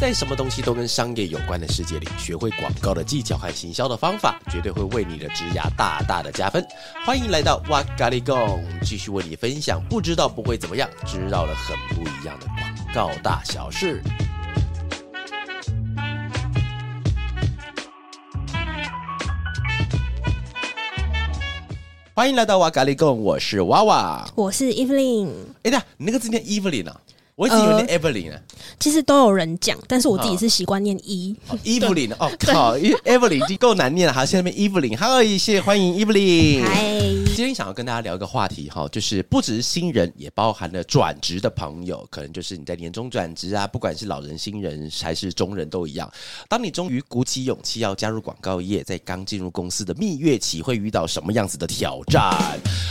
在什么东西都跟商业有关的世界里，学会广告的技巧和行销的方法，绝对会为你的职涯大大的加分。欢迎来到哇咖喱贡，继续为你分享不知道不会怎么样，知道了很不一样的广告大小事。欢迎来到哇咖喱贡，我是娃娃。我是 Evelyn，哎呀，你那个字念 Evelyn 啊？我一直以为念 Evelyn 呢。其实都有人讲，但是我自己是习惯念一。哦 Evelyn 哦靠，Evelyn 已经够难念了，好，下面 Evelyn，嗨，谢谢欢迎 Evelyn。嗨，今天想要跟大家聊一个话题哈，就是不只是新人，也包含了转职的朋友，可能就是你在年终转职啊，不管是老人、新人还是中人都一样。当你终于鼓起勇气要加入广告业，在刚进入公司的蜜月期会遇到什么样子的挑战？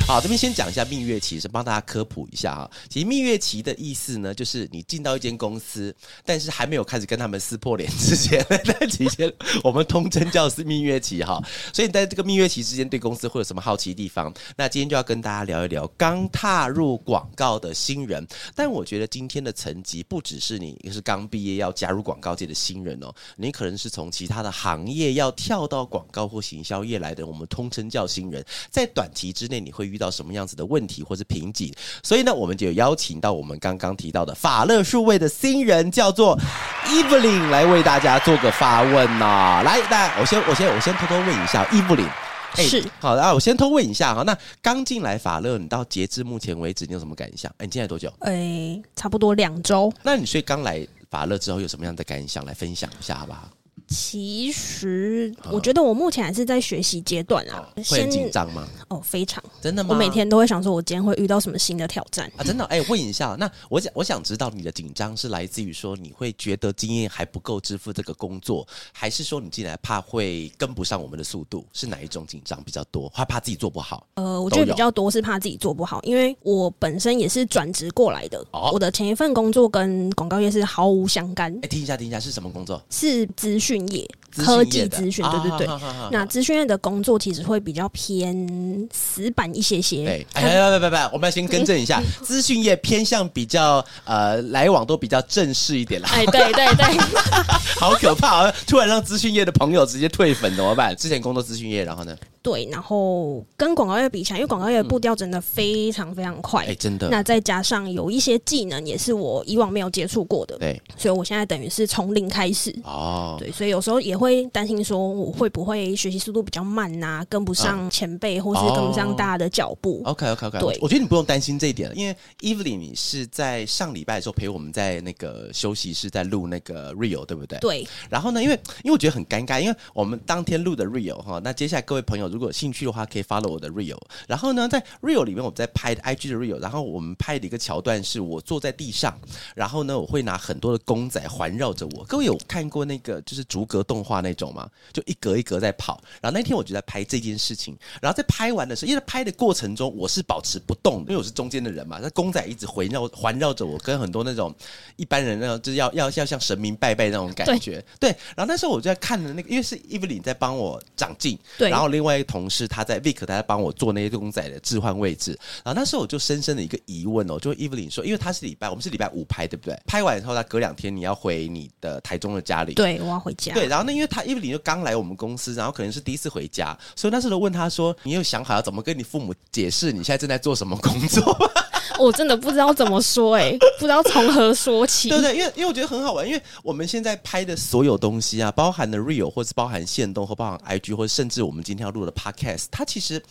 好，这边先讲一下蜜月期，是帮大家科普一下哈。其实蜜月期的意思呢，就是你进到一间公司，但是还没有开始跟他们撕破脸之前，那期间我们通称叫是蜜月期哈。所以在这个蜜月期之间，对公司会有什么好奇的地方？那今天就要跟大家聊一聊刚踏入广告的新人。但我觉得今天的层级不只是你是刚毕业要加入广告界的新人哦，你可能是从其他的行业要跳到广告或行销业来的，我们通称叫新人。在短期之内，你会遇到什么样子的问题或是瓶颈？所以呢，我们就邀请到我们刚刚提到 的法乐数位的新人，叫做 Evelyn 来为大家做个发问呐、来，那我先我先我先偷偷问一下 Evelyn。哎是好，那我先偷问一下哈，那刚进来法乐，你到截至目前为止，你有什么感想？哎，你进来多久？诶，差不多两周。那你所以刚来法乐之后有什么样的感想来分享一下好不好？其实我觉得我目前还是在学习阶段啊，会很紧张吗？哦，非常。真的吗？我每天都会想说，我今天会遇到什么新的挑战。啊，真的哎、问一下，那我想我想知道你的紧张是来自于说你会觉得经验还不够支付这个工作，还是说你进来怕会跟不上我们的速度？是哪一种紧张比较多？害怕自己做不好？呃，我觉得比较多是怕自己做不好，因为我本身也是转职过来的。哦我的前一份工作跟广告业是毫无相干哎、，听一下，听一下是什么工作？是资讯讯科业科技资讯，对对对。那资讯业的工作其实会比较偏死板一些些。对，哎，不不不不，我们要先更正一下，资讯业偏向比较呃来往都比较正式一点啦，哎，对对对，好可怕啊！突然让资讯业的朋友直接退粉怎么办？之前工作资讯业，然后呢？对，然后跟广告业比起来，因为广告业的步调真的非常非常快，哎、真的，那再加上有一些技能也是我以往没有接触过的，对所以我现在等于是从零开始。哦，对，所以有时候也会担心说，我会不会学习速度比较慢呐、跟不上前辈，或是跟不上大家的脚步。OK OK OK，对我觉得你不用担心这一点，因为 Evelyn 你是在上礼拜的时候陪我们在那个休息室在录那个 Real，对不对？。对，然后呢，因为因为我觉得很尴尬，因为我们当天录的 Real 哈，那接下来各位朋友如果有兴趣的话，可以 follow 我的 Real。然后呢，在 Real 里面我们在拍 IG 的 Real，然后我们拍的一个桥段是我坐在地上，然后呢，我会拿很多的公仔环绕着我。各位有看过那个就是逐格动画那种吗？就一格一格在跑。然后那天我就在拍这件事情，然后在拍完的时候，因为拍的过程中我是保持不动，因为我是中间的人嘛，那公仔一直环绕环绕着我，跟很多那种一般人那种就是要要要像神明拜拜那种感觉。对，然后那时候我就在看的那个，因为是 Evelyn 在帮我长进，对然后另外同事他在 Vic 他在帮我做那些公仔的置换位置，然后那时候我就深深的一个疑问哦，就 Evelyn 说，因为他是礼拜我们是礼拜五拍对不对？拍完以后他隔两天你要回你的台中的家里，对，我要回家。对，然后呢，因为他 Evelyn 就刚来我们公司，然后可能是第一次回家，所以那时候问他说：“你有想好要怎么跟你父母解释你现在正在做什么工作吗？” 我真的不知道怎么说、哎，不知道从何说起。对不对？因为因为我觉得很好玩，因为我们现在拍的所有东西啊，包含的 real 或是包含线动或包含 IG，或甚至我们今天要录的 podcast，它其实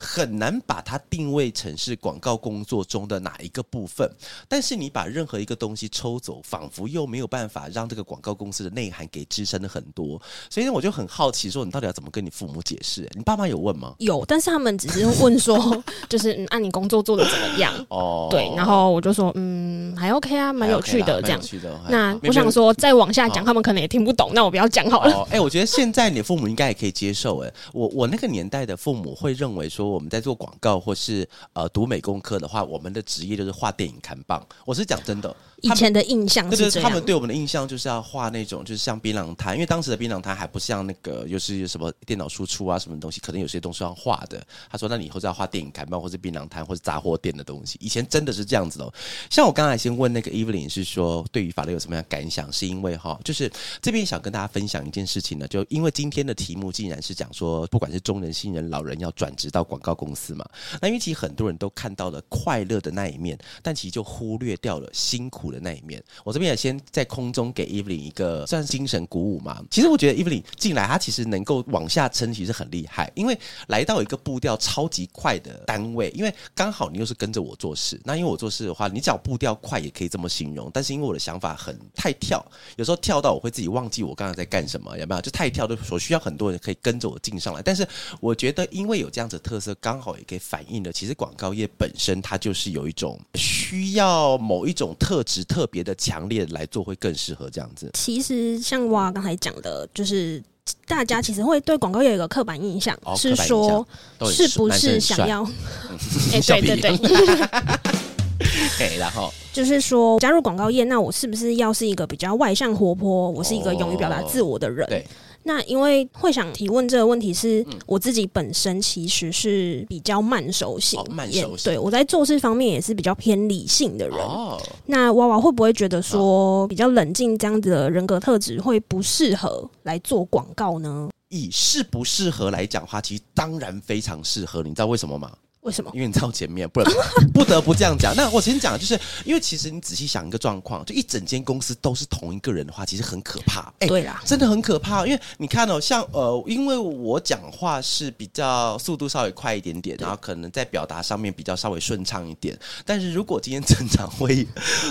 很难把它定位成是广告工作中的哪一个部分。但是你把任何一个东西抽走，仿佛又没有办法让这个广告公司的内涵给支撑的很多。所以呢，我就很好奇，说你到底要怎么跟你父母解释？你爸妈有问吗？有，但是他们只是问说，就是嗯，按、你工作做的怎么样？哦，对，然后我就说，嗯，还 OK 啊，蛮有趣的这样。那我想说，再往下讲，他们可能也听不懂，那我不要讲好了。哦，哎、我觉得现在你的父母应该也可以接受。哎，我我那个年代的父母会认为说，我们在做广告或是呃读美工课的话，我们的职业就是画电影看棒。我是讲真的，以前的印象对对，是这样。他们对我们的印象就是要画那种，就是像槟榔摊，因为当时的槟榔摊还不像那个，又是什么电脑输出啊，什么东西，可能有些东西要画的。他说，那你以后就要画电影看棒，或是槟榔摊，或是杂货店的东西。以前真的是这样子哦。像我刚才先问那个 Evelyn 是说，对于法律有什么样感想？是因为哈，就是这边想跟大家分享一件事情呢，就因为今天的题目竟然是讲说，不管是中人、新人、老人要转职到广告公司嘛，那因为其实很多人都看到了快乐的那一面，但其实就忽略掉了辛苦的那一面。我这边也先在空中给 Evelyn 一个算是精神鼓舞嘛。其实我觉得 Evelyn 进来，她其实能够往下撑，其实很厉害，因为来到一个步调超级快的单位，因为刚好你又是跟着我做事，那因为我做事的话，你只要步调快也可以这么形容，但是因为我的想法很太跳，有时候跳到我会自己忘记我刚才在干什么，有没有？就太跳的所需要很多人可以跟着我进上来，但是我觉得因为有这样子的特色，刚好也可以反映了其实广告业本身它就是有一种需要某一种特质特别的强烈来做会更适合这样子。其实像哇刚才讲的，就是大家其实会对广告业有一个刻板印象，哦是说是不是想要？哎、欸对对屁对，哎，然后就是说加入广告业，那我是不是要是一个比较外向活泼，我是一个勇于表达自我的人？对，那因为会想提问这个问题是，嗯我自己本身其实是比较慢熟型，哦慢也熟型对我在做事方面也是比较偏理性的人。哦，那娃娃会不会觉得说比较冷静这样子的人格特质会不适合来做广告呢？以适不适合来讲的话，其实当然非常适合。你知道为什么吗？为什么？因为你在我前面，不能 不得不这样讲。那我先讲，就是因为其实你仔细想一个状况，就一整间公司都是同一个人的话，其实很可怕。哎、对啦，真的很可怕，因为你看哦，像呃，因为我讲话是比较速度稍微快一点点，然后可能在表达上面比较稍微顺畅一点。但是如果今天整场会议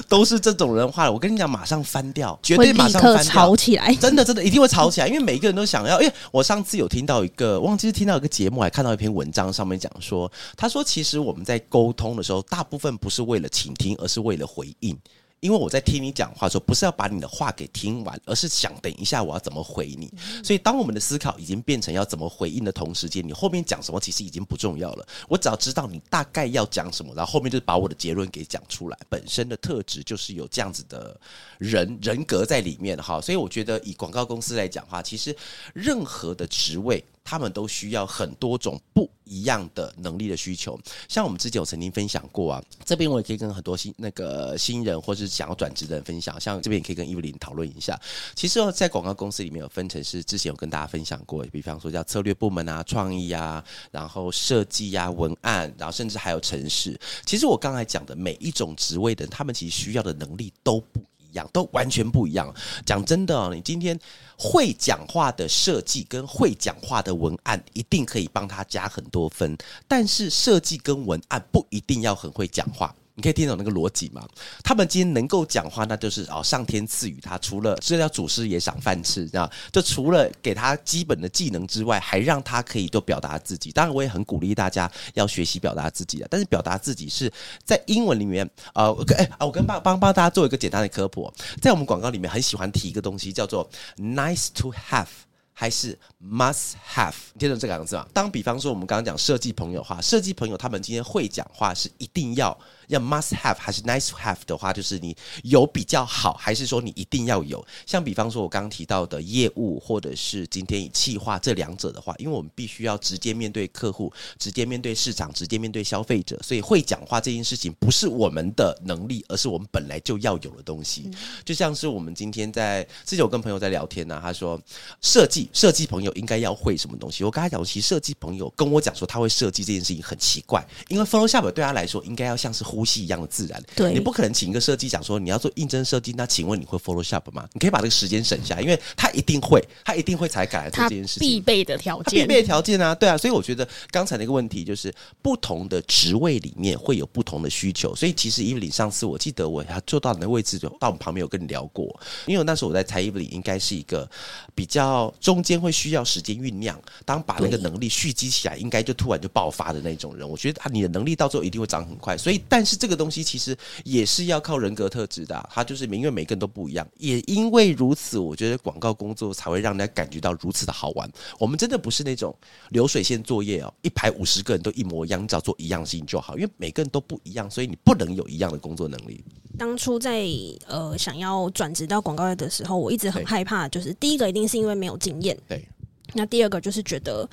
都是这种人的话，我跟你讲，马上翻掉，绝会对马上翻掉吵。起来。真的真的一定会吵起来，因为每一个人都想要。因为我上次有听到一个，忘记是听到一个节目，还看到一篇文章，上面讲说，他说其实我们在沟通的时候，大部分不是为了倾听，而是为了回应。因为我在听你讲话的时候，不是要把你的话给听完，而是想等一下我要怎么回你。所以，当我们的思考已经变成要怎么回应的同时间，你后面讲什么其实已经不重要了。我只要知道你大概要讲什么，然后后面就是把我的结论给讲出来。本身的特质就是有这样子的人人格在里面哈。所以，我觉得以广告公司来讲的话，其实任何的职位。他们都需要很多种不一样的能力的需求，像我们之前有曾经分享过啊，这边我也可以跟很多新那个新人或是想要转职的人分享，像这边也可以跟伊芙琳讨论一下。其实哦，在广告公司里面有分成是之前有跟大家分享过，比方说叫策略部门啊、创意啊，然后设计啊、文案，然后甚至还有城市。其实我刚才讲的每一种职位的，他们其实需要的能力都不一样，都完全不一样。讲真的、哦，你今天会讲话的设计跟会讲话的文案，一定可以帮他加很多分。但是设计跟文案不一定要很会讲话。你可以听懂那个逻辑吗？他们今天能够讲话，那就是哦，上天赐予他，除了这叫祖师爷赏饭吃，这样就除了给他基本的技能之外，还让他可以都表达自己。当然，我也很鼓励大家要学习表达自己的，但是表达自己是在英文里面，呃，我跟哎啊，我跟帮帮帮大家做一个简单的科普，在我们广告里面很喜欢提一个东西，叫做 nice to have。还是 must have，你听懂这两个字吗？当比方说我们刚刚讲设计朋友的话，设计朋友他们今天会讲话是一定要要 must have 还是 nice to have 的话，就是你有比较好，还是说你一定要有？像比方说我刚刚提到的业务，或者是今天以企划这两者的话，因为我们必须要直接面对客户，直接面对市场，直接面对消费者，所以会讲话这件事情不是我们的能力，而是我们本来就要有的东西。就像是我们今天在之前我跟朋友在聊天呢、他说设计设计朋友应该要会什么东西？我跟他讲，其实设计朋友跟我讲说他会设计这件事情很奇怪，因为 Photoshop 对他来说应该要像是呼吸一样的自然。对你不可能请一个设计讲说你要做应征设计，那请问你会 Photoshop 吗？你可以把这个时间省下，因为他一定会，他一定会才敢来做这件事情。必备的条件，必备条件啊，对啊，所以我觉得刚才那个问题就是不同的职位里面会有不同的需求，所以其实伊芙琳上次我记得我还坐到你的位置，就到我们旁边有跟你聊过，因为那时候我在猜伊芙琳应该是一个比较中间会需要时间酝酿，当把那个能力蓄积起来，应该就突然就爆发的那种人。我觉得啊，你的能力到最后一定会长很快，所以但是这个东西其实也是要靠人格特质的啊、它就是因为每个人都不一样，也因为如此，我觉得广告工作才会让人家感觉到如此的好玩。我们真的不是那种流水线作业哦，一排五十个人都一模一样，你只要做一样事情就好，因为每个人都不一样，所以你不能有一样的工作能力。当初在呃想要转职到广告业的时候，我一直很害怕，就是第一个一定是因为没有经验，对，那第二个就是觉得。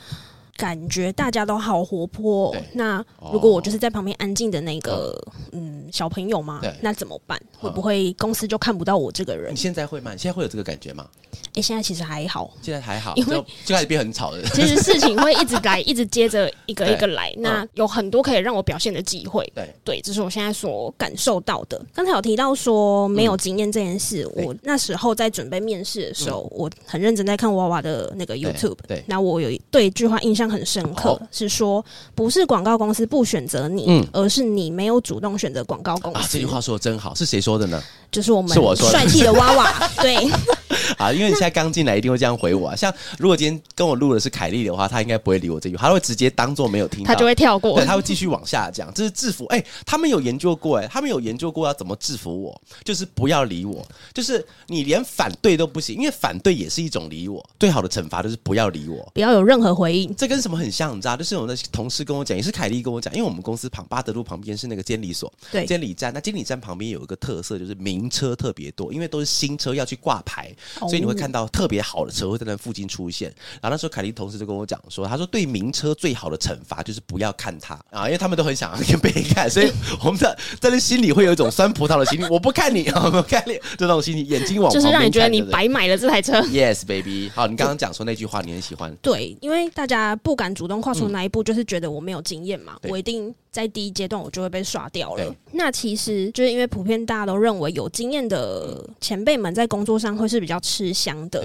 感觉大家都好活泼哦、那如果我就是在旁边安静的那个嗯小朋友嘛，那怎么办？会不会公司就看不到我这个人你？现在会吗？你现在会有这个感觉吗？诶，现在其实还好，现在还好，因为就就开始变很吵了。其实事情会一直来，一直接着一个 一个来。那有很多可以让我表现的机会。对对，这是我现在所感受到的。刚才有提到说没有经验这件事，对我那时候在准备面试的时候，我很认真在看娃娃的那个 YouTube。对那我有一对一句话印象很深刻好，是说不是广告公司不选择你，嗯而是你没有主动选择广告公司。啊，这句话说的真好，是谁说的呢？就是我们是我说帅气的娃娃。对，啊，因为你现在刚进来，一定会这样回我啊。像如果今天跟我录的是凯莉的话，她应该不会理我这句话，她会直接当做没有听到，她就会跳过对，。她会继续往下讲，这是制服。哎、他们有研究过、哎，他们有研究过要怎么制服我，就是不要理我，就是你连反对都不行，因为反对也是一种理我。最好的惩罚就是不要理我。不要有任何回应。这跟什么很像，你知道？就是我的同事跟我讲，也是凯莉跟我讲，因为我们公司旁巴德路旁边是那个监理所，对监理站。那监理站旁边有一个特色，就是名车特别多，因为都是新车要去挂牌，哦所以你会看到特别好的车会在那附近出现。然后那时候凯莉同事就跟我讲说，他说对名车最好的惩罚就是不要看它啊，因为他们都很想要跟别人看，所以我们的在那心里会有一种酸葡萄的心理，我不看你，我不看你，就那种心理，眼睛往就是让你觉得你白买了这台车。Yes, baby。好，你刚刚讲说那句话，你很喜欢。对，因为大家不敢主动跨出那一步，就是觉得我没有经验嘛，嗯我一定在第一阶段我就会被刷掉了。那其实就是因为普遍大家都认为有经验的前辈们在工作上会是比较吃香的。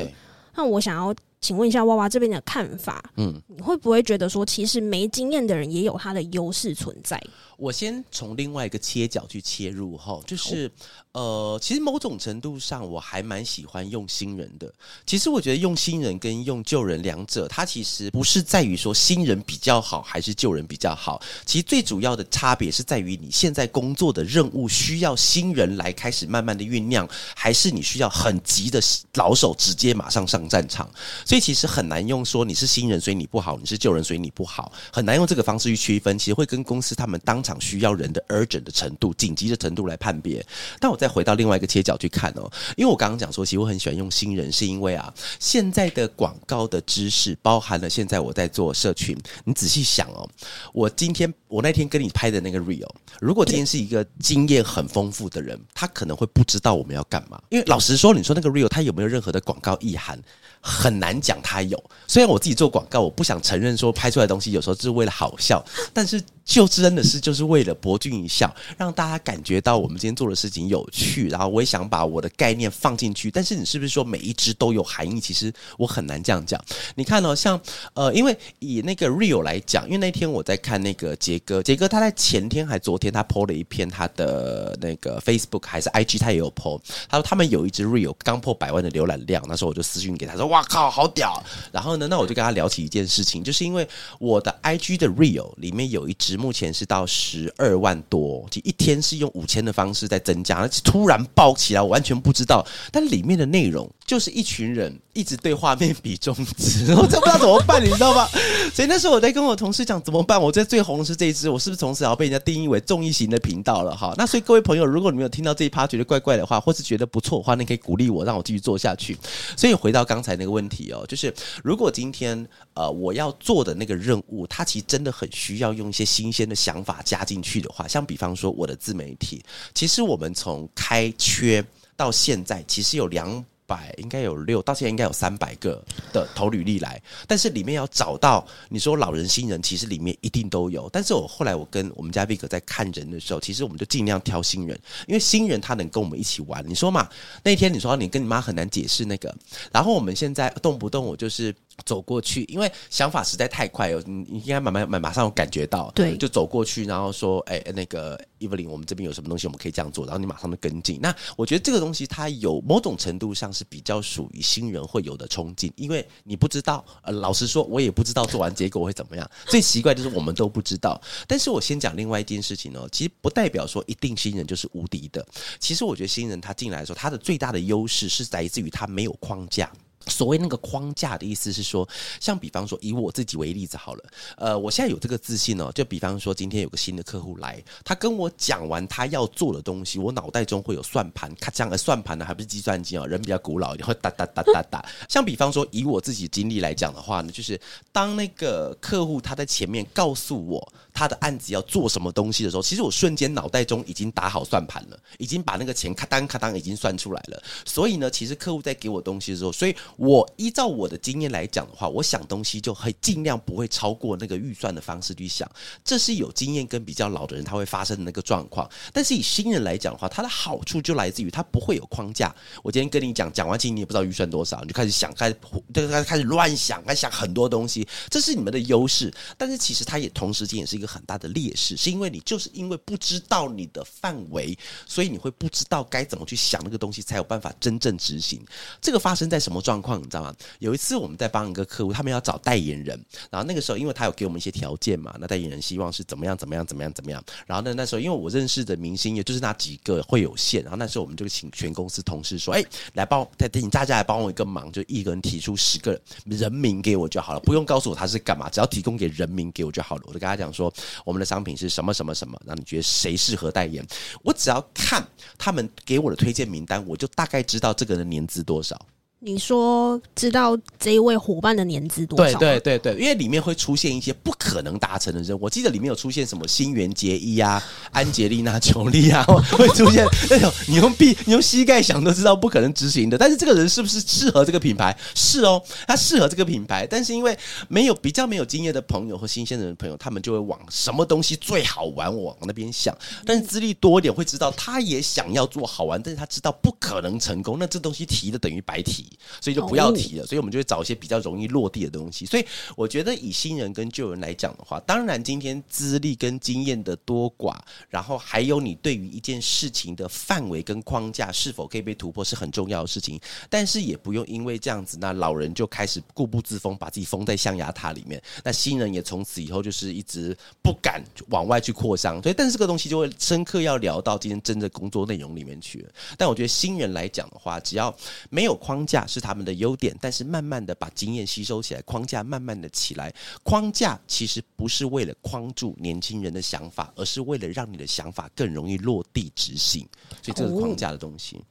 那我想要请问一下娃娃这边的看法，嗯，你会不会觉得说，其实没经验的人也有他的优势存在？我先从另外一个切角去切入哈，就是呃，其实某种程度上我还蛮喜欢用新人的。其实我觉得用新人跟用旧人两者，它其实不是在于说新人比较好还是旧人比较好，其实最主要的差别是在于你现在工作的任务需要新人来开始慢慢的酝酿，还是你需要很急的老手直接马上上战场。所以其实很难用说你是新人所以你不好，你是旧人所以你不好，很难用这个方式去区分。其实会跟公司他们当场需要人的 urgent 的程度、紧急的程度来判别。但我再回到另外一个切角去看哦，因为我刚刚讲说，其实我很喜欢用新人，是因为啊，现在的广告的知识包含了现在我在做社群，你仔细想哦，我今天我那天跟你拍的那个 real，如果今天是一个经验很丰富的人，他可能会不知道我们要干嘛。因为老实说，你说那个 real 他有没有任何的广告意涵，很难讲他有。虽然我自己做广告，我不想承认说拍出来东西有时候是为了好笑，但是就真的是就是为了博君一笑，让大家感觉到我们今天做的事情有趣，然后我也想把我的概念放进去。但是你是不是说每一只都有含义？其实我很难这样讲。你看哦，像呃，因为以那个 real 来讲，因为那天我在看那个杰哥，杰哥他在前天还昨天他 PO 了一篇他的那个 Facebook 还是 IG，他也有 PO，他说他们有一只 real 刚破百万的浏览量，那时候我就私讯给他说，哇靠，好屌！然后呢，那我就跟他聊起一件事情，就是因为我的 IG 的 real 里面有一只目前是到十二万多，就一天是用五千的方式在增加，而且突然爆起来，我完全不知道，但里面的内容就是一群人一直对画面比中指，我真不知道怎么办，你知道吗？所以那时候我在跟我同事讲怎么办，我在最红的是这一支，我是不是从此要被人家定义为综艺型的频道了？哈，那所以各位朋友，如果你没有听到这一趴觉得怪怪的话，或是觉得不错的话，你可以鼓励我，让我继续做下去。所以回到刚才那个问题哦，就是如果今天呃我要做的那个任务，它其实真的很需要用一些新鲜的想法加进去的话，像比方说我的自媒体，其实我们从开缺到现在，其实有两。百应该有六，到现在应该有三百个的投履历来，但是里面要找到你说老人新人，其实里面一定都有。但是我后来我跟我们家 Vic 在看人的时候，其实我们就尽量挑新人，因为新人他能跟我们一起玩。你说嘛，那天你说你跟你妈很难解释那个，然后我们现在动不动我就是走过去，因为想法实在太快了，你你应该慢慢慢马上有感觉到，对就走过去，然后说，哎、那个，Evelyn，我们这边有什么东西我们可以这样做，然后你马上就跟进。那我觉得这个东西它有某种程度上是比较属于新人会有的冲劲，因为你不知道，呃，老实说，我也不知道做完结果会怎么样。最奇怪就是我们都不知道。但是我先讲另外一件事情哦，其实不代表说一定新人就是无敌的。其实我觉得新人他进来的时候，他的最大的优势是来自于他没有框架。所谓那个框架的意思是说，像比方说以我自己为例子好了，呃，我现在有这个自信哦，就比方说今天有个新的客户来，他跟我讲完他要做的东西，我脑袋中会有算盘，咔这样的算盘呢，还不是计算机哦，人比较古老，会哒哒哒哒哒。像比方说以我自己经历来讲的话呢，就是当那个客户他在前面告诉我他的案子要做什么东西的时候，其实我瞬间脑袋中已经打好算盘了，已经把那个钱咔当咔当已经算出来了。所以呢，其实客户在给我东西的时候，所以。我依照我的经验来讲的话，我想东西就会尽量不会超过那个预算的方式去想，这是有经验跟比较老的人他会发生的那个状况。但是以新人来讲的话，它的好处就来自于它不会有框架。我今天跟你讲，讲完其实你也不知道预算多少，你就开始想，开始就开始开始乱想，开始想很多东西，这是你们的优势。但是其实它也同时间也是一个很大的劣势，是因为你就是因为不知道你的范围，所以你会不知道该怎么去想那个东西，才有办法真正执行。这个发生在什么状况？你知道吗？有一次我们在帮一个客户，他们要找代言人，然后那个时候因为他有给我们一些条件嘛，那代言人希望是怎么样怎么样怎么样怎么样。然后呢，那时候因为我认识的明星也就是那几个会有限，然后那时候我们就请全公司同事说，哎，来帮，请大家来帮我一个忙，就一个人提出十个人名给我就好了，不用告诉我他是干嘛，只要提供给人名给我就好了。我就跟他讲说，我们的商品是什么什么什么，让你觉得谁适合代言？我只要看他们给我的推荐名单，我就大概知道这个人年资多少。你说知道这一位伙伴的年资多少？对对对对，因为里面会出现一些不可能达成的任务。我记得里面有出现什么新垣结衣啊、安吉丽娜·裘丽啊，会出现那种你用臂、你用膝盖想都知道不可能执行的。但是这个人是不是适合这个品牌？是哦，他适合这个品牌。但是因为没有比较没有经验的朋友和新鲜的朋友，他们就会往什么东西最好玩往那边想。但是资历多一点会知道，他也想要做好玩，但是他知道不可能成功，那这东西提的等于白提。所以就不要提了，所以我们就会找一些比较容易落地的东西。所以我觉得以新人跟旧人来讲的话，当然今天资历跟经验的多寡，然后还有你对于一件事情的范围跟框架是否可以被突破是很重要的事情。但是也不用因为这样子，那老人就开始固步自封，把自己封在象牙塔里面。那新人也从此以后就是一直不敢往外去扩张。所以，但是这个东西就会深刻要聊到今天真的工作内容里面去了。但我觉得新人来讲的话，只要没有框架，是他们的优点，但是慢慢的把经验吸收起来，框架慢慢的起来。框架其实不是为了框住年轻人的想法，而是为了让你的想法更容易落地执行。所以这个框架的东西。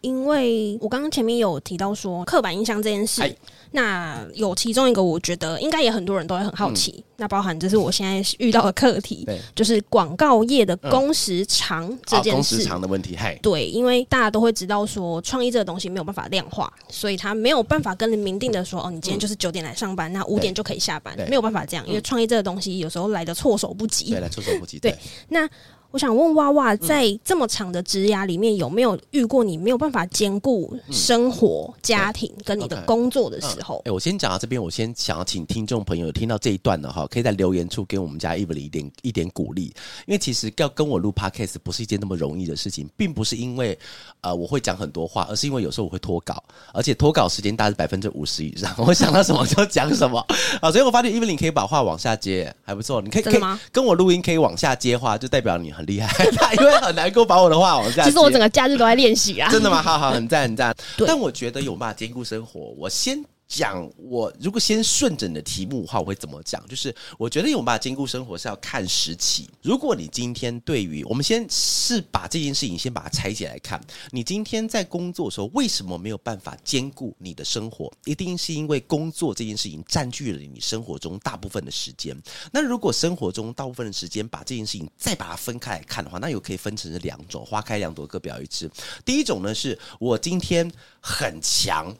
因为我刚刚前面有提到说刻板印象这件事，那有其中一个，我觉得应该也很多人都会很好奇。那包含就是我现在遇到的课题，就是广告业的工时长这件事。工时长的问题，嗨，对，因为大家都会知道说创意这个东西没有办法量化，所以他没有办法跟人明定的说，哦，你今天就是九点来上班，那五点就可以下班，没有办法这样，因为创意这个东西有时候来的措手不及，对，来措手不及。对，那。我想问娃娃，在这么长的职涯里面，有没有遇过你没有办法兼顾生活、家庭跟你的工作的时候？哎，我先讲到这边，我先想要请听众朋友听到这一段的哈，可以在留言处给我们家 Eve 一点一点鼓励。因为其实要跟我录 Podcast 不是一件那么容易的事情，并不是因为呃我会讲很多话，而是因为有时候我会脱稿，而且脱稿时间大概是百分之五十以上，我想到什么就讲什么啊。所以我发现 Eve 你可以把话往下接，还不错。你可以可以跟我录音，可以往下接话，就代表你很。厉害，因为很难够把我的话往下。其实我整个假日都在练习啊。真的吗？好好，很赞很赞。但我觉得有办法兼顾生活。我先。讲我如果先顺着你的题目的话，我会怎么讲？就是我觉得有办法兼顾生活是要看时期。如果你今天对于我们先是把这件事情先把它拆解来看，你今天在工作的时候为什么没有办法兼顾你的生活？一定是因为工作这件事情占据了你生活中大部分的时间。那如果生活中大部分的时间把这件事情再把它分开来看的话，那又可以分成两种，花开两朵，各表一枝。第一种呢，是我今天很强。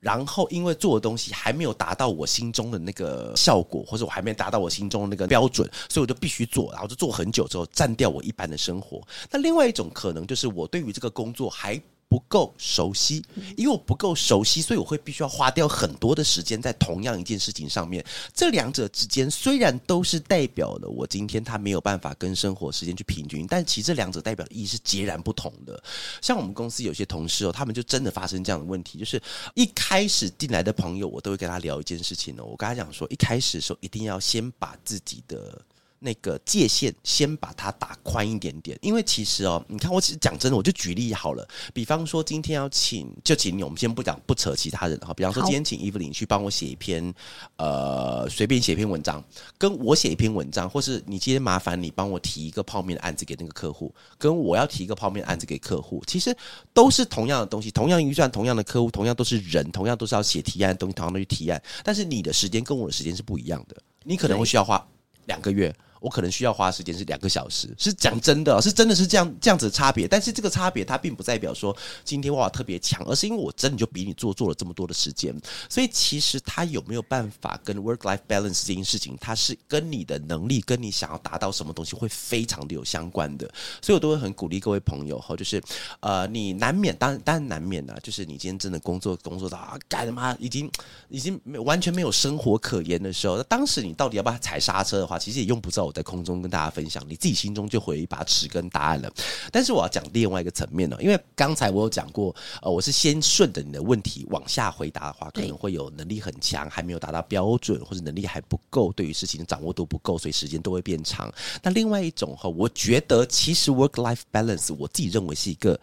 然后，因为做的东西还没有达到我心中的那个效果，或者我还没达到我心中的那个标准，所以我就必须做，然后就做很久之后，占掉我一般的生活。那另外一种可能就是，我对于这个工作还不够熟悉，因为我不够熟悉，所以我会必须要花掉很多的时间在同样一件事情上面。这两者之间虽然都是代表了我今天他没有办法跟生活时间去平均，但其实这两者代表的意义是截然不同的。像我们公司有些同事哦，他们就真的发生这样的问题，就是一开始进来的朋友，我都会跟他聊一件事情呢。我跟他讲说，一开始的时候一定要先把自己的。那个界限先把它打宽一点点，因为其实哦，你看，我只是讲真的，我就举例好了。比方说，今天要请，就请你，我们先不讲不扯其他人哈。比方说，今天请伊芙琳去帮我写一篇，呃，随便写一篇文章，跟我写一篇文章，或是你今天麻烦你帮我提一个泡面的案子给那个客户，跟我要提一个泡面案子给客户，其实都是同样的东西，同样预算，同样的客户，同样都是人，同样都是要写提案的东西，同样都去提案，但是你的时间跟我的时间是不一样的，你可能会需要花两个月。我可能需要花时间是两个小时，是讲真的，是真的是这样这样子的差别。但是这个差别它并不代表说今天哇特别强，而是因为我真的就比你做做了这么多的时间。所以其实他有没有办法跟 work life balance 这件事情，它是跟你的能力跟你想要达到什么东西会非常的有相关的。所以我都会很鼓励各位朋友哈，就是呃你难免当然当然难免啊，就是你今天真的工作工作到啊干他妈已经已经没完全没有生活可言的时候，那当时你到底要不要踩刹车的话，其实也用不着。我在空中跟大家分享，你自己心中就会有一把尺跟答案了。但是我要讲另外一个层面呢，因为刚才我有讲过，呃，我是先顺着你的问题往下回答的话，可能会有能力很强，还没有达到标准，或者能力还不够，对于事情的掌握度不够，所以时间都会变长。那另外一种哈，我觉得其实 work life balance，我自己认为是一个。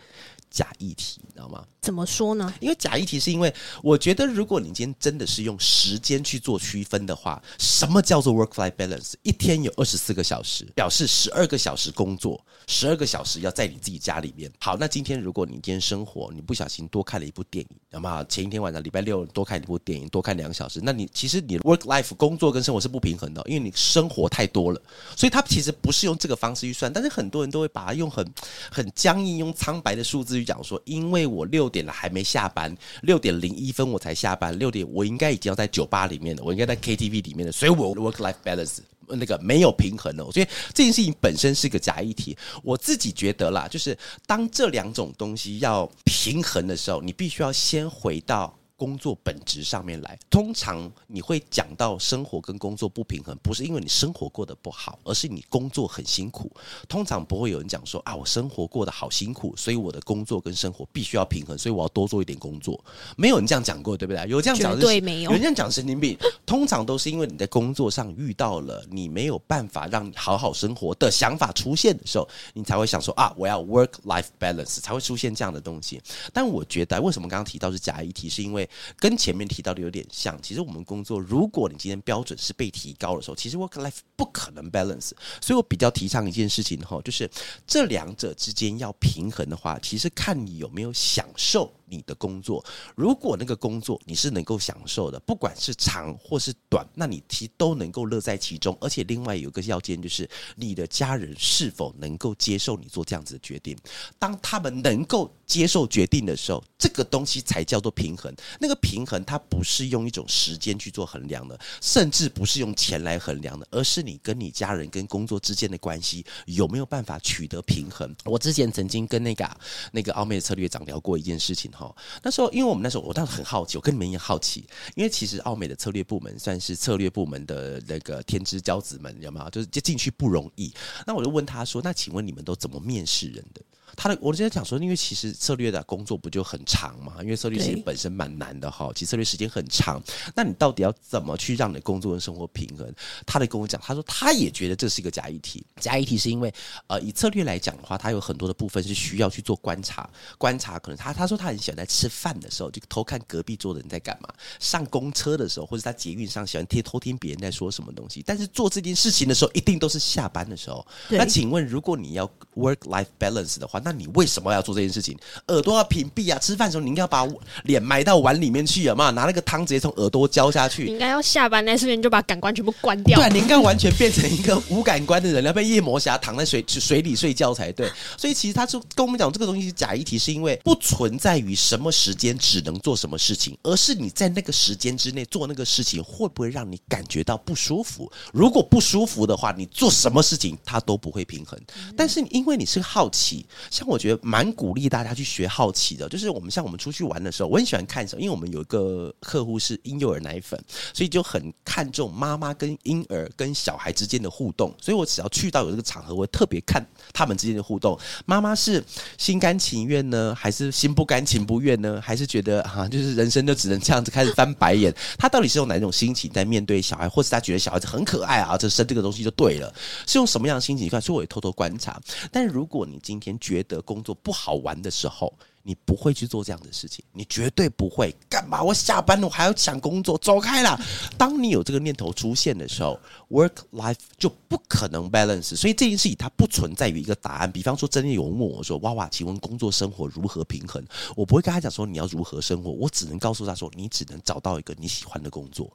假议题，你知道吗？怎么说呢？因为假议题是因为我觉得，如果你今天真的是用时间去做区分的话，什么叫做 work-life balance？一天有二十四个小时，表示十二个小时工作，十二个小时要在你自己家里面。好，那今天如果你今天生活，你不小心多看了一部电影，那么前一天晚上礼拜六多看一部电影，多看两个小时，那你其实你的 work-life 工作跟生活是不平衡的，因为你生活太多了，所以它其实不是用这个方式去算，但是很多人都会把它用很很僵硬、用苍白的数字去。讲说，因为我六点了还没下班，六点零一分我才下班，六点我应该已经要在酒吧里面了，我应该在 KTV 里面的，所以我 work life balance 那个没有平衡的。我觉得这件事情本身是个假议题。我自己觉得啦，就是当这两种东西要平衡的时候，你必须要先回到。工作本质上面来，通常你会讲到生活跟工作不平衡，不是因为你生活过得不好，而是你工作很辛苦。通常不会有人讲说啊，我生活过得好辛苦，所以我的工作跟生活必须要平衡，所以我要多做一点工作。没有人这样讲过，对不对？有这样讲对没有？有人这样讲神经病。通常都是因为你在工作上遇到了你没有办法让你好好生活的想法出现的时候，你才会想说啊，我要 work life balance，才会出现这样的东西。但我觉得为什么刚刚提到是假议题，是因为。跟前面提到的有点像，其实我们工作，如果你今天标准是被提高的时候，其实 work life 不可能 balance，所以我比较提倡一件事情哈，就是这两者之间要平衡的话，其实看你有没有享受。你的工作，如果那个工作你是能够享受的，不管是长或是短，那你其实都能够乐在其中。而且另外有一个要件就是，你的家人是否能够接受你做这样子的决定。当他们能够接受决定的时候，这个东西才叫做平衡。那个平衡它不是用一种时间去做衡量的，甚至不是用钱来衡量的，而是你跟你家人跟工作之间的关系有没有办法取得平衡。我之前曾经跟那个那个奥美的策略长聊过一件事情。好，那时候因为我们那时候我当时很好奇，我跟你们也好奇，因为其实奥美的策略部门算是策略部门的那个天之骄子们，有没有？就是就进去不容易。那我就问他说：“那请问你们都怎么面试人的？”他的，我之前讲说，因为其实策略的工作不就很长嘛？因为策略其实本身蛮难的哈，其实策略时间很长。那你到底要怎么去让你的工作跟生活平衡？他的跟我讲，他说他也觉得这是一个假议题。假议题是因为，呃，以策略来讲的话，他有很多的部分是需要去做观察。观察可能他他说他很喜欢在吃饭的时候就偷看隔壁桌的人在干嘛，上公车的时候或者在捷运上喜欢听偷听别人在说什么东西。但是做这件事情的时候，一定都是下班的时候。那请问，如果你要 work life balance 的话，那你为什么要做这件事情？耳朵要屏蔽啊！吃饭的时候你应该把脸埋到碗里面去啊嘛，拿那个汤直接从耳朵浇下去。应该要下班那瞬间就把感官全部关掉。对，你应该完全变成一个无感官的人，要被夜魔侠躺在水水里睡觉才对。所以其实他就跟我们讲，这个东西假议题，是因为不存在于什么时间只能做什么事情，而是你在那个时间之内做那个事情会不会让你感觉到不舒服？如果不舒服的话，你做什么事情它都不会平衡。但是因为你是好奇，像我觉得蛮鼓励大家去学好奇的，就是我们像我们出去玩的时候，我很喜欢看什么，因为我们有一个客户是婴幼儿奶粉，所以就很看重妈妈跟婴儿跟小孩之间的互动，所以我只要去到有这个场合，我会特别看他们之间的互动。妈妈是心甘情愿呢，还是心不甘情不愿呢？还是觉得啊，就是人生就只能这样子开始翻白眼？他到底是用哪种心情在面对小孩，或是他觉得小孩子很可爱啊？这生这个东西就对了，是用什么样的心情看？所以我也偷偷观察。但如果你今天觉觉得工作不好玩的时候，你不会去做这样的事情，你绝对不会。干嘛？我下班了，我还要想工作，走开啦！当你有这个念头出现的时候，work life 就不可能 balance。所以这件事情它不存在于一个答案。比方说，真的有人问我说：“哇哇，请问工作生活如何平衡？”我不会跟他讲说你要如何生活，我只能告诉他说：“你只能找到一个你喜欢的工作。”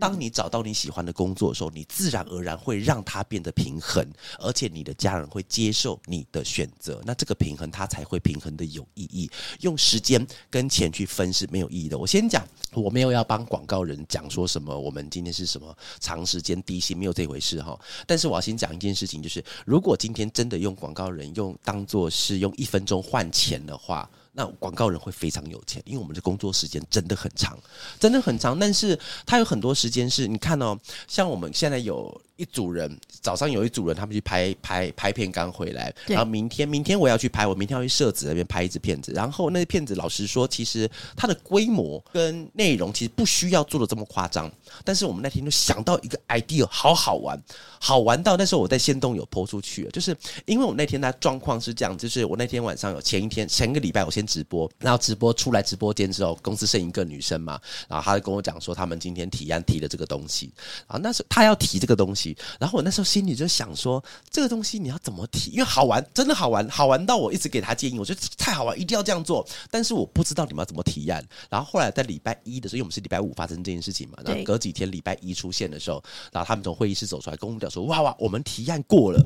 当你找到你喜欢的工作的时候，你自然而然会让它变得平衡，而且你的家人会接受你的选择。那这个平衡，它才会平衡的有意义。用时间跟钱去分是没有意义的。我先讲，我没有要帮广告人讲说什么，我们今天是什么长时间低没有这回事哈。但是我要先讲一件事情，就是如果今天真的用广告人用当做是用一分钟换钱的话。那广告人会非常有钱，因为我们的工作时间真的很长，真的很长。但是他有很多时间是你看哦，像我们现在有。一组人早上有一组人，他们去拍拍拍片，刚回来。然后明天明天我要去拍，我明天要去设子那边拍一支片子。然后那个片子，老实说，其实它的规模跟内容其实不需要做的这么夸张。但是我们那天就想到一个 idea，好好玩，好玩到那时候我在仙东有播出去，就是因为我那天他状况是这样，就是我那天晚上有前一天前一个礼拜我先直播，然后直播出来直播间之后，公司剩一个女生嘛，然后她就跟我讲说，他们今天提案提了这个东西，然后那时候她要提这个东西。然后我那时候心里就想说，这个东西你要怎么提？因为好玩，真的好玩，好玩到我一直给他建议，我觉得太好玩，一定要这样做。但是我不知道你们要怎么提案。然后后来在礼拜一的时候，因为我们是礼拜五发生这件事情嘛，然后隔几天礼拜一出现的时候，然后他们从会议室走出来，跟我们讲说：“哇哇，我们提案过了。”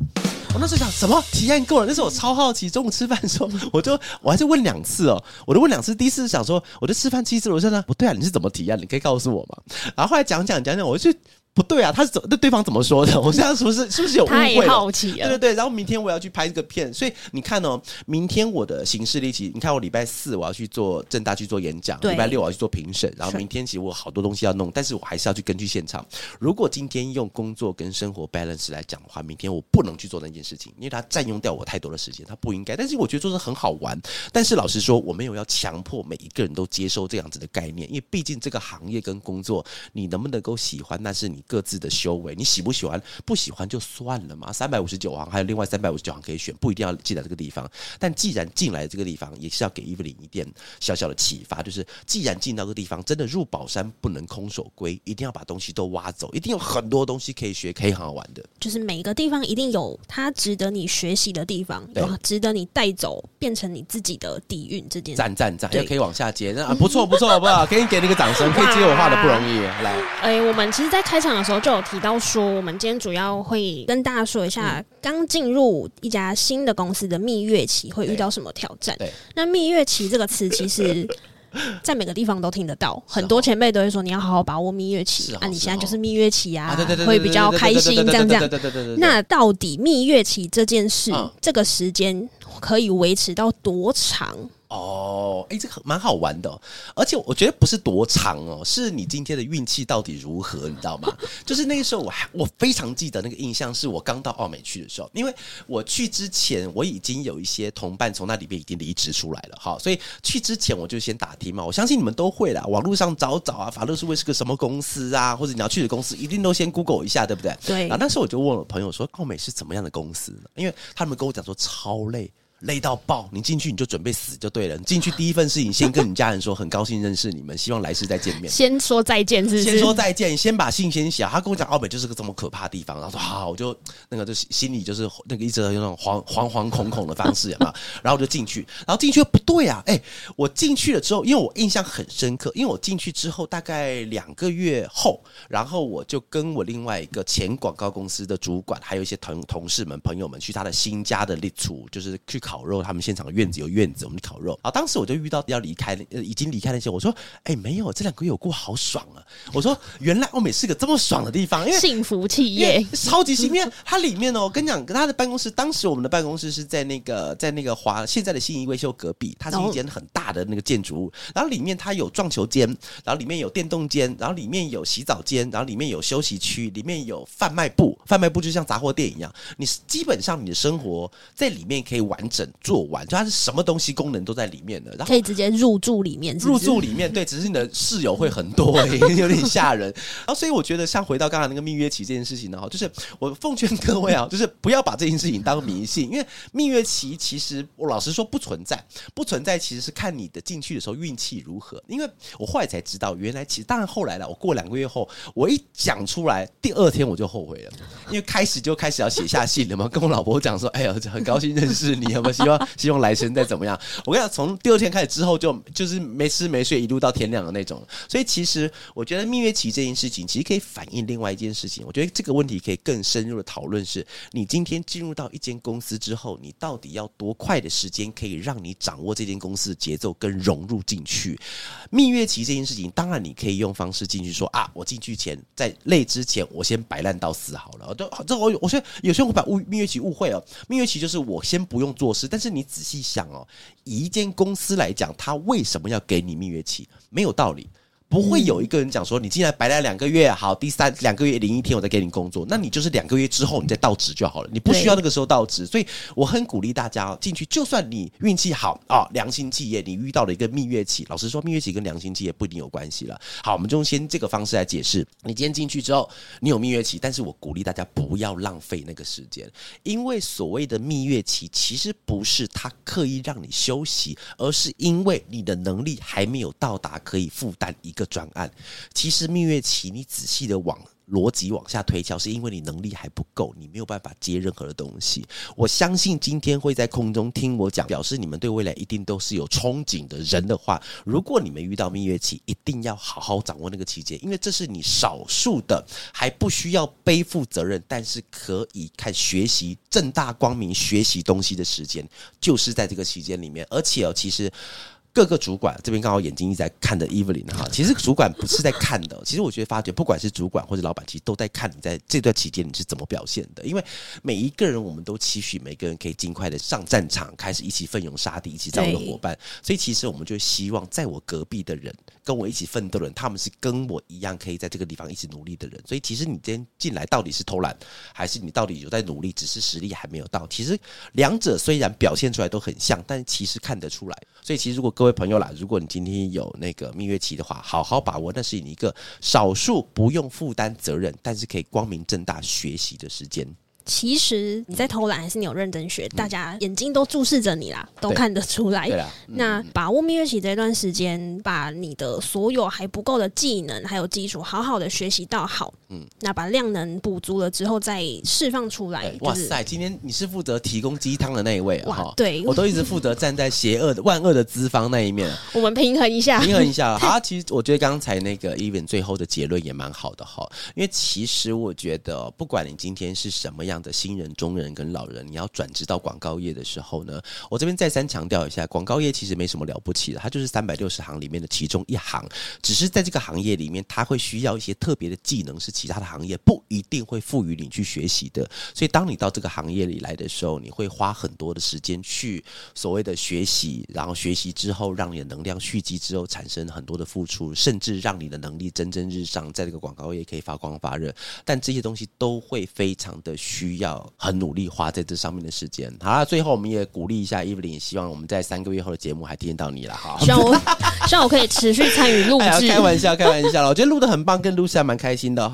我那时候想什么提案过了？那时候我超好奇。中午吃饭的时候，我就我还是问两次哦，我都问两次。第一次想说，我就吃饭七次，我说呢不对啊，你是怎么提案？你可以告诉我吗？然后后来讲讲讲讲，我就。不对啊，他是怎那对方怎么说的？我现在是不是是不是有误会？好奇对对对。然后明天我要去拍这个片，所以你看哦，明天我的行事力气，你看我礼拜四我要去做正大去做演讲，礼拜六我要去做评审，然后明天其实我好多东西要弄，但是我还是要去根据现场。如果今天用工作跟生活 balance 来讲的话，明天我不能去做那件事情，因为它占用掉我太多的时间，它不应该。但是我觉得做的很好玩。但是老实说，我没有要强迫每一个人都接受这样子的概念，因为毕竟这个行业跟工作，你能不能够喜欢，那是你各自的修为。你喜不喜欢？不喜欢就算了嘛。三百五十九行，还有另外三百五十九行可以选，不一定要进来这个地方。但既然进来这个地方，也是要给伊芙琳一点小小的启发，就是既然进到这个地方，真的入宝山不能空手归，一定要把东西都挖走，一定有很多东西可以学，可以很好玩的。就是每一个地方一定有它值得你学习的地方，有值得你带走，变成你自己的底蕴。这件赞赞赞，可以往下接，那啊不错不错，好不好？给你给你个掌声，可以接我话的不容易。来，哎，我们其实，在开场的时候就有提到。说，我们今天主要会跟大家说一下，刚进入一家新的公司的蜜月期会遇到什么挑战。那蜜月期这个词，其实 在每个地方都听得到，很多前辈都会说，你要好好把握蜜月期啊，你现在就是蜜月期啊，会比较开心，这样这样。那到底蜜月期这件事，这个时间可以维持到多长？哦，哎，这个蛮好玩的，而且我觉得不是多长哦，是你今天的运气到底如何，你知道吗？就是那个时候，我还我非常记得那个印象，是我刚到澳美去的时候，因为我去之前我已经有一些同伴从那里边已经离职出来了，哈，所以去之前我就先打听嘛，我相信你们都会啦，网络上找找啊，法乐是会是个什么公司啊，或者你要去的公司，一定都先 Google 一下，对不对？对。然后，那时候我就问我朋友说，澳美是怎么样的公司？因为他们跟我讲说超累。累到爆！你进去你就准备死就对了。你进去第一份事情，先跟你家人说，很高兴认识你们，希望来世再见面。先说再见是？先说再见，先把信先写。他跟我讲，澳北就是个这么可怕的地方。然后说好，我就那个就心里就是那个一直用那种惶惶惶恐恐的方式嘛。然后我就进去，然后进去不对啊！哎，我进去了之后，因为我印象很深刻，因为我进去之后大概两个月后，然后我就跟我另外一个前广告公司的主管，还有一些同同事们朋友们去他的新家的立储，就是去考。烤肉，他们现场院子有院子，我们烤肉。好，当时我就遇到要离开，呃，已经离开那些，我说，哎，没有，这两个月有过好爽啊！我说，原来欧美是个这么爽的地方，因为幸福企业，超级幸运。它里面哦，我跟你讲，他的办公室，当时我们的办公室是在那个在那个华现在的信义维修隔壁，它是一间很大的那个建筑物，然后里面它有撞球间，然后里面有电动间，然后里面有洗澡间，然后里面有休息区，里面有贩卖部，贩卖部就像杂货店一样，你基本上你的生活在里面可以完整做完，就它是什么东西功能都在里面的，然后可以直接入住里面，入住里面对，只是你的室友会很多，有点吓人。然后所以我觉得像回到刚才那个蜜月期这件事情呢，哈，就是我奉劝各位啊，就是不要把这件事情当迷信，因为蜜月期其实我老实说不存在，不存在其实是看你的进去的时候运气如何。因为我后来才知道，原来其实当然后来了，我过两个月后，我一讲出来，第二天我就后悔了，因为开始就开始要写下信了嘛，跟我老婆讲说，哎呀，很高兴认识你，有没有希望 希望来生再怎么样？我跟你讲，从第二天开始之后，就就是没吃没睡，一路到天亮的那种。所以其实我觉得蜜月期这件事情，其实可以反映另外一件事情。我觉得这个问题可以更深入的讨论，是你今天进入到一间公司之后，你到底要多快的时间可以让你掌握这间公司的节奏跟融入进去？蜜月期这件事情，当然你可以用方式进去说啊，我进去前在累之前，我先摆烂到死好了。都这我我觉得有些人会把误蜜月期误会了。蜜月期就是我先不用做，但是你仔细想哦，以一间公司来讲，他为什么要给你蜜月期？没有道理。不会有一个人讲说，你进来白来两个月，好，第三两个月零一天我再给你工作，那你就是两个月之后你再到职就好了，你不需要那个时候到职。所以我很鼓励大家进去，就算你运气好啊，良心企业你遇到了一个蜜月期，老实说，蜜月期跟良心企业不一定有关系了。好，我们就用先这个方式来解释。你今天进去之后，你有蜜月期，但是我鼓励大家不要浪费那个时间，因为所谓的蜜月期其实不是他刻意让你休息，而是因为你的能力还没有到达可以负担一个。专案其实蜜月期，你仔细的往逻辑往下推敲，是因为你能力还不够，你没有办法接任何的东西。我相信今天会在空中听我讲，表示你们对未来一定都是有憧憬的人的话，如果你们遇到蜜月期，一定要好好掌握那个期间，因为这是你少数的还不需要背负责任，但是可以看学习正大光明学习东西的时间，就是在这个期间里面。而且哦，其实。各个主管这边刚好眼睛一直在看着 Evelyn 哈，其实主管不是在看的，其实我觉得发觉不管是主管或者老板，其实都在看你在这段期间你是怎么表现的。因为每一个人我们都期许每个人可以尽快的上战场，开始一起奋勇杀敌，一起当我的伙伴。所以其实我们就希望在我隔壁的人，跟我一起奋斗的人，他们是跟我一样可以在这个地方一起努力的人。所以其实你今天进来到底是偷懒，还是你到底有在努力，只是实力还没有到？其实两者虽然表现出来都很像，但其实看得出来。所以其实如果各位朋友啦，如果你今天有那个蜜月期的话，好好把握，那是你一个少数不用负担责任，但是可以光明正大学习的时间。其实你在偷懒还是你有认真学，大家眼睛都注视着你啦，都看得出来。那把握蜜月期这段时间，把你的所有还不够的技能还有基础，好好的学习到好。嗯，那把量能补足了之后，再释放出来。哇塞，今天你是负责提供鸡汤的那一位啊？对，我都一直负责站在邪恶的万恶的资方那一面。我们平衡一下，平衡一下。好，其实我觉得刚才那个 Even 最后的结论也蛮好的哈，因为其实我觉得，不管你今天是什么样。样的新人、中人跟老人，你要转职到广告业的时候呢，我这边再三强调一下，广告业其实没什么了不起的，它就是三百六十行里面的其中一行，只是在这个行业里面，它会需要一些特别的技能，是其他的行业不一定会赋予你去学习的。所以，当你到这个行业里来的时候，你会花很多的时间去所谓的学习，然后学习之后，让你的能量蓄积之后，产生很多的付出，甚至让你的能力蒸蒸日上，在这个广告业可以发光发热。但这些东西都会非常的需。要很努力花在这上面的时间。好了，最后我们也鼓励一下 Evelyn，希望我们在三个月后的节目还听到你了哈。希望我 希望我可以持续参与录制。开玩笑，开玩笑了。我觉得录的很棒，跟 Lucy 还蛮开心的哈。